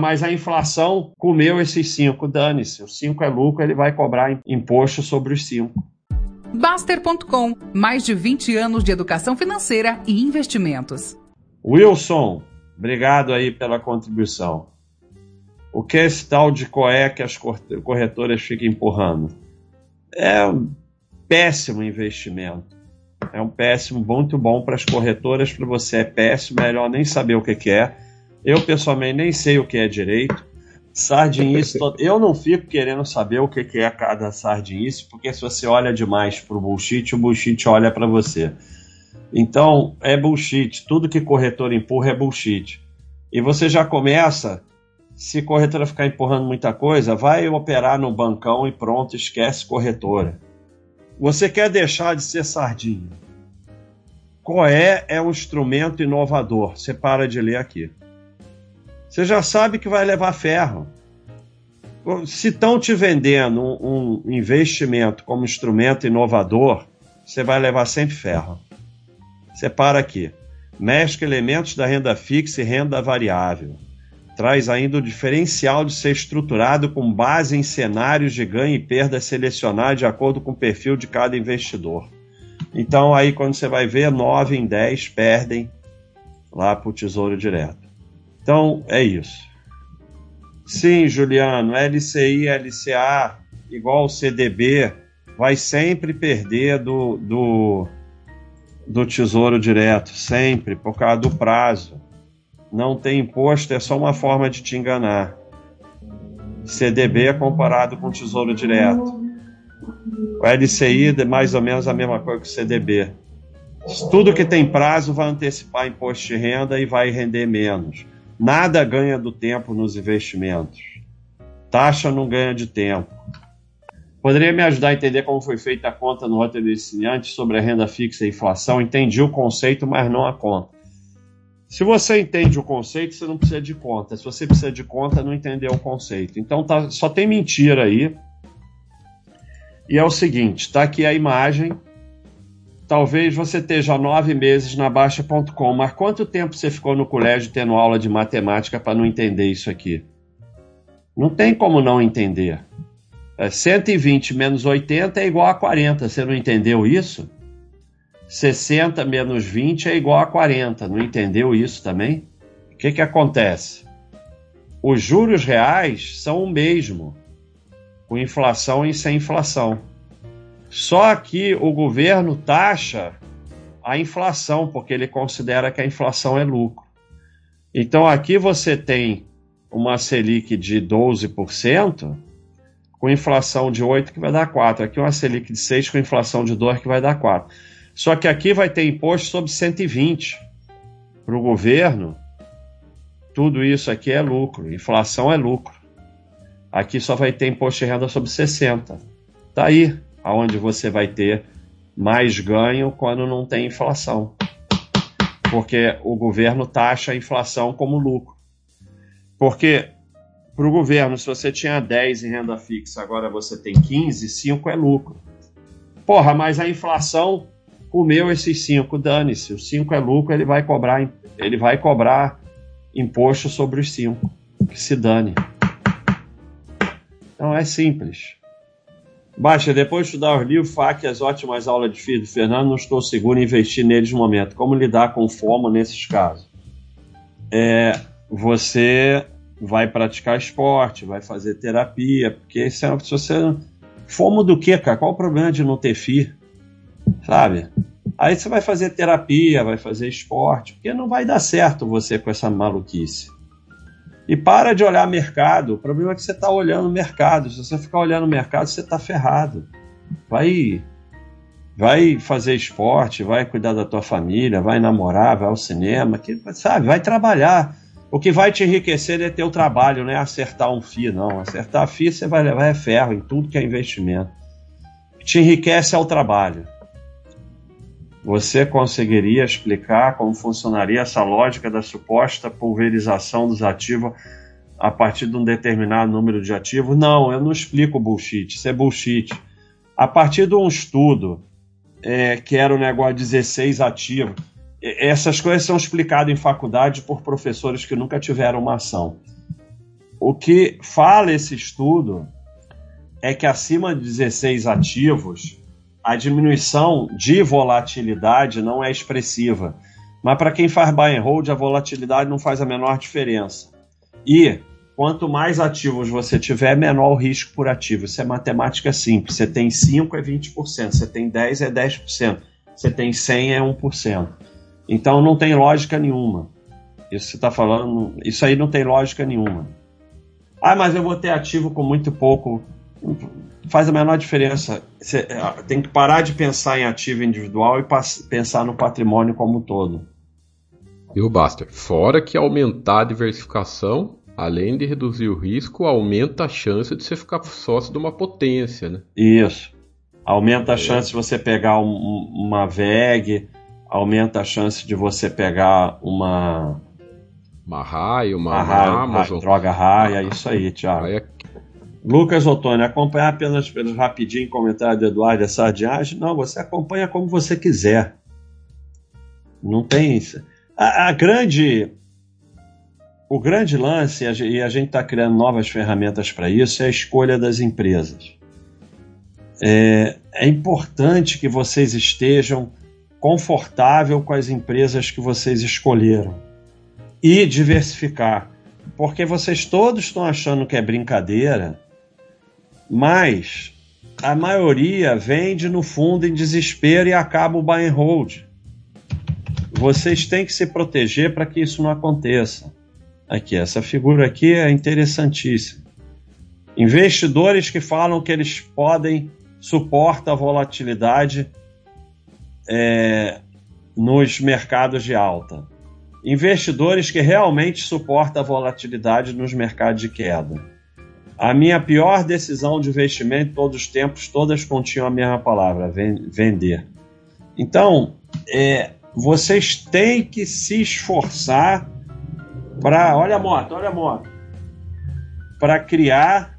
mas a inflação comeu esses 5, dane-se. O 5 é lucro, ele vai cobrar imposto sobre os 5. Baster.com, mais de 20 anos de educação financeira e investimentos. Wilson, obrigado aí pela contribuição. O que é esse tal de COE que as corretoras ficam empurrando? É um péssimo investimento. É um péssimo, muito bom para as corretoras, para você é péssimo, melhor nem saber o que, que é. Eu, pessoalmente, nem sei o que é direito. Sardinice, eu não fico querendo saber o que, é cada sardinice, porque se você olha demais para o bullshit, o bullshit olha para você. Então, é bullshit. Tudo que corretor empurra é bullshit. E você já começa se corretora ficar empurrando muita coisa, vai operar no bancão e pronto, esquece corretora. Você quer deixar de ser sardinha. Coé é um instrumento inovador. Você para de ler aqui. Você já sabe que vai levar ferro. Se estão te vendendo um, investimento como instrumento inovador, você vai levar sempre ferro. Você para aqui. Mescla elementos da renda fixa e renda variável traz ainda o diferencial de ser estruturado com base em cenários de ganho e perda selecionados de acordo com o perfil de cada investidor. Então, aí, quando você vai ver, 9 em 10 perdem lá para o Tesouro Direto. Então, é isso. Sim, Juliano, LCI, LCA, igual o CDB, vai sempre perder do, do, do Tesouro Direto, sempre, por causa do prazo não tem imposto, é só uma forma de te enganar. CDB é comparado com Tesouro Direto. O LCI é mais ou menos a mesma coisa que o CDB. Tudo que tem prazo vai antecipar imposto de renda e vai render menos. Nada ganha do tempo nos investimentos. Taxa não ganha de tempo. Poderia me ajudar a entender como foi feita a conta no roteiro iniciante sobre a renda fixa e inflação? Entendi o conceito, mas não a conta. Se você entende o conceito, você não precisa de conta. Se você precisa de conta, não entendeu o conceito. Então tá, só tem mentira aí. E é o seguinte: está aqui a imagem. Talvez você esteja nove meses na Baixa.com, mas quanto tempo você ficou no colégio tendo aula de matemática para não entender isso aqui? Não tem como não entender. É 120 menos 80 é igual a 40. Você não entendeu isso? 60 menos 20 é igual a 40. Não entendeu isso também? O que, que acontece? Os juros reais são o mesmo, com inflação e sem inflação. Só que o governo taxa a inflação, porque ele considera que a inflação é lucro. Então aqui você tem uma Selic de 12%, com inflação de 8 que vai dar 4. Aqui uma Selic de 6 com inflação de 2 que vai dar 4. Só que aqui vai ter imposto sobre 120 para o governo. Tudo isso aqui é lucro, inflação é lucro. Aqui só vai ter imposto de renda sobre 60. Tá aí aonde você vai ter mais ganho quando não tem inflação. Porque o governo taxa a inflação como lucro. Porque para o governo, se você tinha 10 em renda fixa, agora você tem 15, 5 é lucro. Porra, mas a inflação comeu esses cinco, dane-se. Os cinco é lucro, ele vai cobrar, ele vai cobrar imposto sobre os cinco. Que se dane. Então é simples. Baixa, depois de estudar os livros, FAQ e as ótimas aulas de filho do Fernando, não estou seguro em investir neles no momento. Como lidar com fome nesses casos? É, você vai praticar esporte, vai fazer terapia, porque se você. Fomo do que, cara? Qual o problema de não ter filho? sabe? Aí você vai fazer terapia, vai fazer esporte, porque não vai dar certo você com essa maluquice. E para de olhar mercado. O problema é que você está olhando mercado. Se você ficar olhando mercado, você está ferrado. Vai, vai fazer esporte, vai cuidar da tua família, vai namorar, vai ao cinema, que, sabe? Vai trabalhar. O que vai te enriquecer é teu trabalho, não é acertar um FII, não. Acertar FII você vai levar é ferro em tudo que é investimento. Te enriquece é o trabalho. Você conseguiria explicar como funcionaria essa lógica da suposta pulverização dos ativos a partir de um determinado número de ativos? Não, eu não explico bullshit, isso é bullshit. A partir de um estudo é, que era o negócio 16 ativos, essas coisas são explicadas em faculdade por professores que nunca tiveram uma ação. o que fala esse estudo é que acima de 16 ativos, a diminuição de volatilidade não é expressiva. Mas para quem faz buy and hold, a volatilidade não faz a menor diferença. E quanto mais ativos você tiver, menor o risco por ativo. Isso é matemática simples. Você tem 5 é 20%, você tem 10 é 10%, você tem 100 é 1%. Então não tem lógica nenhuma. Isso você está falando, isso aí não tem lógica nenhuma. Ah, mas eu vou ter ativo com muito pouco. Faz a menor diferença. Você é, tem que parar de pensar em ativo individual e pensar no patrimônio como um todo. E o Baster? Fora que aumentar a diversificação, além de reduzir o risco, aumenta a chance de você ficar sócio de uma potência, né? Isso. Aumenta a é. chance de você pegar um, uma VEG, aumenta a chance de você pegar uma uma raia, uma, uma Amazon. droga raia, isso aí, Thiago. Raia... Lucas Ottoni, acompanhar apenas pelos rapidinho comentário do Eduardo Sardiage? Não, você acompanha como você quiser. Não tem isso. A, a grande. O grande lance, e a gente está criando novas ferramentas para isso, é a escolha das empresas. É, é importante que vocês estejam confortável com as empresas que vocês escolheram e diversificar. Porque vocês todos estão achando que é brincadeira, mas a maioria vende no fundo em desespero e acaba o buy and hold. Vocês têm que se proteger para que isso não aconteça. Aqui, essa figura aqui é interessantíssima. Investidores que falam que eles podem suportar a volatilidade é, nos mercados de alta investidores que realmente suportam a volatilidade nos mercados de queda. A minha pior decisão de investimento todos os tempos, todas continham a mesma palavra, vender. Então, é, vocês têm que se esforçar para, olha a moto, olha a moto, para criar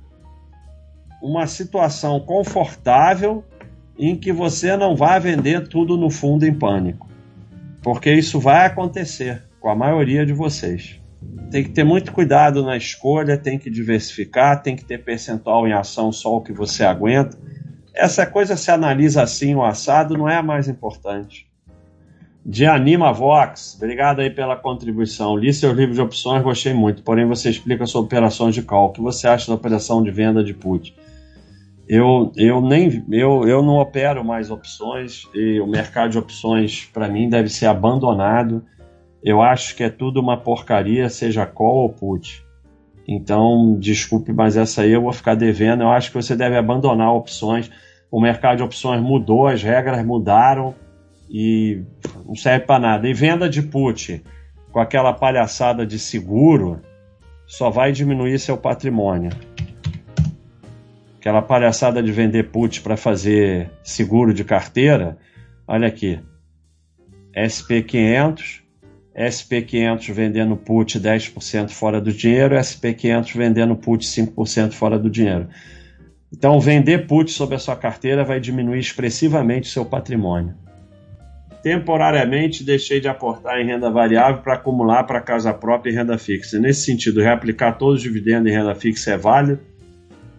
uma situação confortável em que você não vai vender tudo no fundo em pânico. Porque isso vai acontecer com a maioria de vocês. Tem que ter muito cuidado na escolha, tem que diversificar, tem que ter percentual em ação só o que você aguenta. Essa coisa se analisa assim, o assado não é a mais importante. De Anima Vox, obrigado aí pela contribuição. Li seu livro de opções, gostei muito, porém você explica sobre operações de call. O que você acha da operação de venda de put? Eu, eu, nem, eu, eu não opero mais opções e o mercado de opções, para mim, deve ser abandonado eu acho que é tudo uma porcaria, seja call ou put. Então, desculpe, mas essa aí eu vou ficar devendo. Eu acho que você deve abandonar opções. O mercado de opções mudou, as regras mudaram e não serve para nada. E venda de put com aquela palhaçada de seguro só vai diminuir seu patrimônio. Aquela palhaçada de vender put para fazer seguro de carteira, olha aqui. SP500 SP500 vendendo put 10% fora do dinheiro, SP500 vendendo put 5% fora do dinheiro. Então, vender put sobre a sua carteira vai diminuir expressivamente o seu patrimônio. Temporariamente, deixei de aportar em renda variável para acumular para casa própria e renda fixa. Nesse sentido, reaplicar todos os dividendos em renda fixa é válido?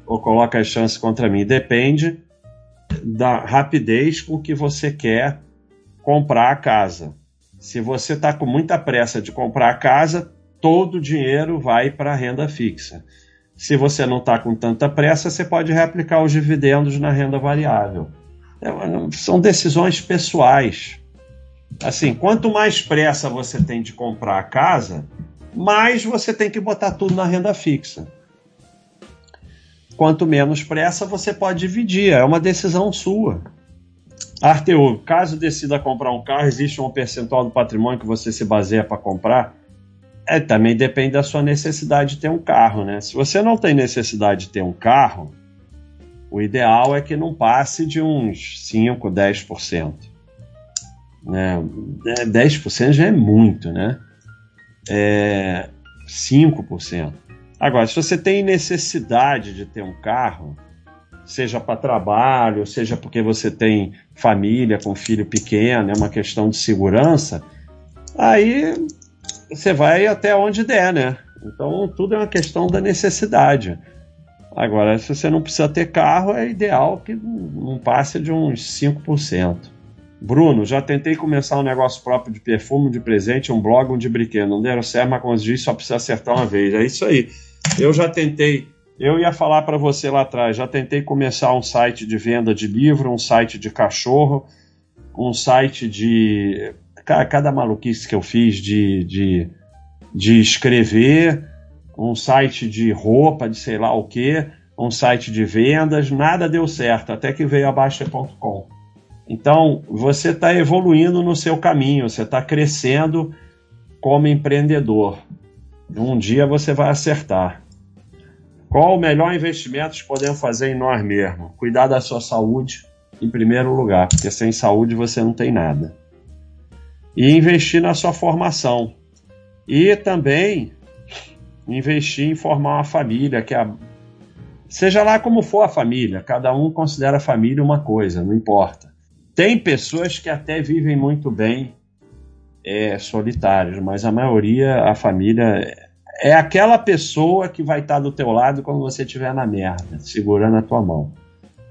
Ou coloca as chances contra mim? Depende da rapidez com que você quer comprar a casa se você está com muita pressa de comprar a casa, todo o dinheiro vai para a renda fixa. Se você não está com tanta pressa, você pode reaplicar os dividendos na renda variável. É, são decisões pessoais. Assim, quanto mais pressa você tem de comprar a casa, mais você tem que botar tudo na renda fixa. Quanto menos pressa, você pode dividir. É uma decisão sua. Arteu, caso decida comprar um carro, existe um percentual do patrimônio que você se baseia para comprar? É, também depende da sua necessidade de ter um carro, né? Se você não tem necessidade de ter um carro, o ideal é que não passe de uns 5, 10%. Né? 10% já é muito, né? É 5%. Agora, se você tem necessidade de ter um carro, seja para trabalho, seja porque você tem família com filho pequeno, é uma questão de segurança, aí você vai até onde der, né? Então tudo é uma questão da necessidade. Agora, se você não precisa ter carro, é ideal que não passe de uns 5%. Bruno, já tentei começar um negócio próprio de perfume, de presente, um blog, um de brinquedo. Não deram certo, mas como disse, só precisa acertar uma vez. É isso aí. Eu já tentei, eu ia falar para você lá atrás, já tentei começar um site de venda de livro, um site de cachorro, um site de. Cada maluquice que eu fiz de, de, de escrever, um site de roupa, de sei lá o que, um site de vendas, nada deu certo, até que veio a Baixa.com. Então, você está evoluindo no seu caminho, você está crescendo como empreendedor. Um dia você vai acertar. Qual o melhor investimento que podemos fazer em nós mesmos? Cuidar da sua saúde em primeiro lugar, porque sem saúde você não tem nada. E investir na sua formação. E também investir em formar uma família, que é a... seja lá como for a família, cada um considera a família uma coisa, não importa. Tem pessoas que até vivem muito bem é, solitários, mas a maioria, a família, é aquela pessoa que vai estar do teu lado quando você estiver na merda, segurando a tua mão.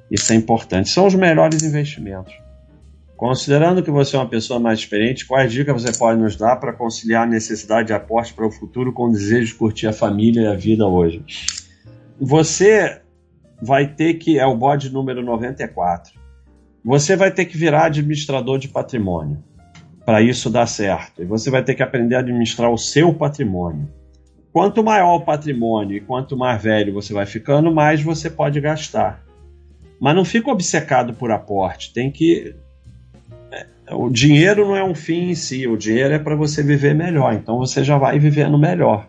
Isso é importante. São os melhores investimentos. Considerando que você é uma pessoa mais experiente, quais dicas você pode nos dar para conciliar a necessidade de aporte para o futuro com o desejo de curtir a família e a vida hoje? Você vai ter que. É o bode número 94 você vai ter que virar administrador de patrimônio para isso dar certo. E você vai ter que aprender a administrar o seu patrimônio. Quanto maior o patrimônio e quanto mais velho você vai ficando, mais você pode gastar. Mas não fica obcecado por aporte. Tem que. É, o dinheiro não é um fim em si, o dinheiro é para você viver melhor. Então você já vai vivendo melhor.